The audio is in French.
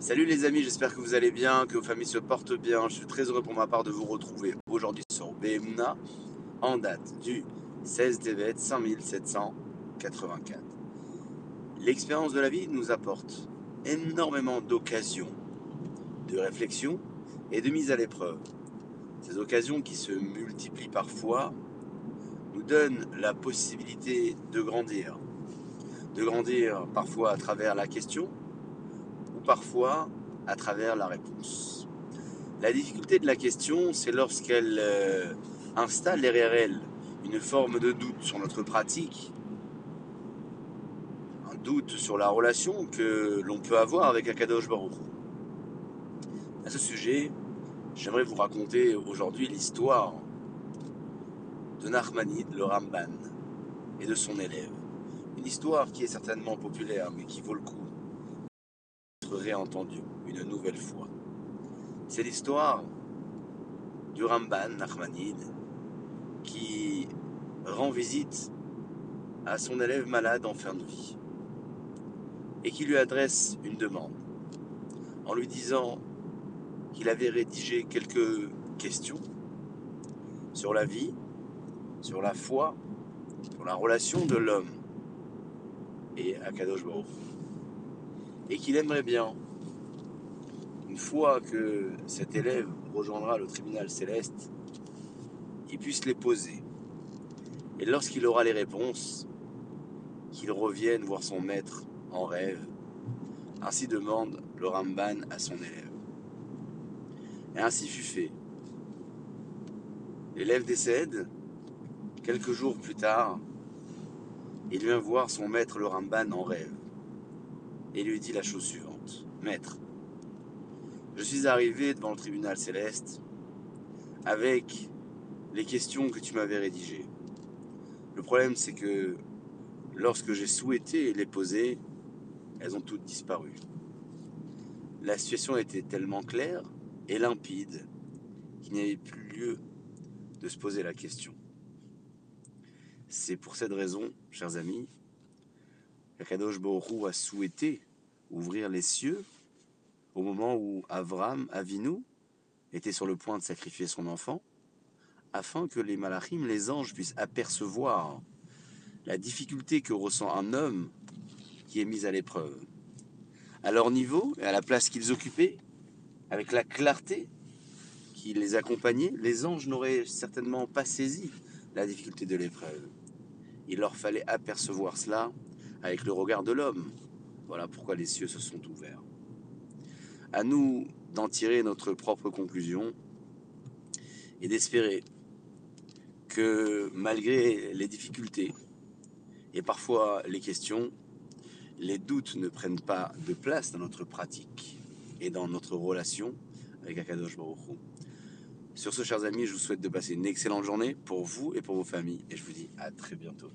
Salut les amis, j'espère que vous allez bien, que vos familles se portent bien. Je suis très heureux pour ma part de vous retrouver aujourd'hui sur BMNA en date du 16 Tevet 5784. L'expérience de la vie nous apporte énormément d'occasions, de réflexion et de mise à l'épreuve. Ces occasions qui se multiplient parfois nous donnent la possibilité de grandir. De grandir parfois à travers la question, parfois à travers la réponse. La difficulté de la question, c'est lorsqu'elle euh, installe derrière elle une forme de doute sur notre pratique, un doute sur la relation que l'on peut avoir avec Akadosh Baruch. À ce sujet, j'aimerais vous raconter aujourd'hui l'histoire de Nachmanide, le Ramban, et de son élève. Une histoire qui est certainement populaire, mais qui vaut le coup réentendu une nouvelle fois. C'est l'histoire du Ramban Nachmanide qui rend visite à son élève malade en fin de vie et qui lui adresse une demande en lui disant qu'il avait rédigé quelques questions sur la vie, sur la foi, sur la relation de l'homme et Akadosh Baruch et qu'il aimerait bien, une fois que cet élève rejoindra le tribunal céleste, il puisse les poser. Et lorsqu'il aura les réponses, qu'il revienne voir son maître en rêve. Ainsi demande le Ramban à son élève. Et ainsi fut fait. L'élève décède. Quelques jours plus tard, il vient voir son maître le Ramban en rêve et lui dit la chose suivante. Maître, je suis arrivé devant le tribunal céleste avec les questions que tu m'avais rédigées. Le problème, c'est que lorsque j'ai souhaité les poser, elles ont toutes disparu. La situation était tellement claire et limpide qu'il n'y avait plus lieu de se poser la question. C'est pour cette raison, chers amis, Kadosh Borou a souhaité ouvrir les cieux au moment où Avram, Avinu, était sur le point de sacrifier son enfant, afin que les malachim, les anges, puissent apercevoir la difficulté que ressent un homme qui est mis à l'épreuve. À leur niveau et à la place qu'ils occupaient, avec la clarté qui les accompagnait, les anges n'auraient certainement pas saisi la difficulté de l'épreuve. Il leur fallait apercevoir cela avec le regard de l'homme. Voilà pourquoi les cieux se sont ouverts. À nous d'en tirer notre propre conclusion et d'espérer que malgré les difficultés et parfois les questions, les doutes ne prennent pas de place dans notre pratique et dans notre relation avec Akadosh Baruch Sur ce, chers amis, je vous souhaite de passer une excellente journée pour vous et pour vos familles et je vous dis à très bientôt.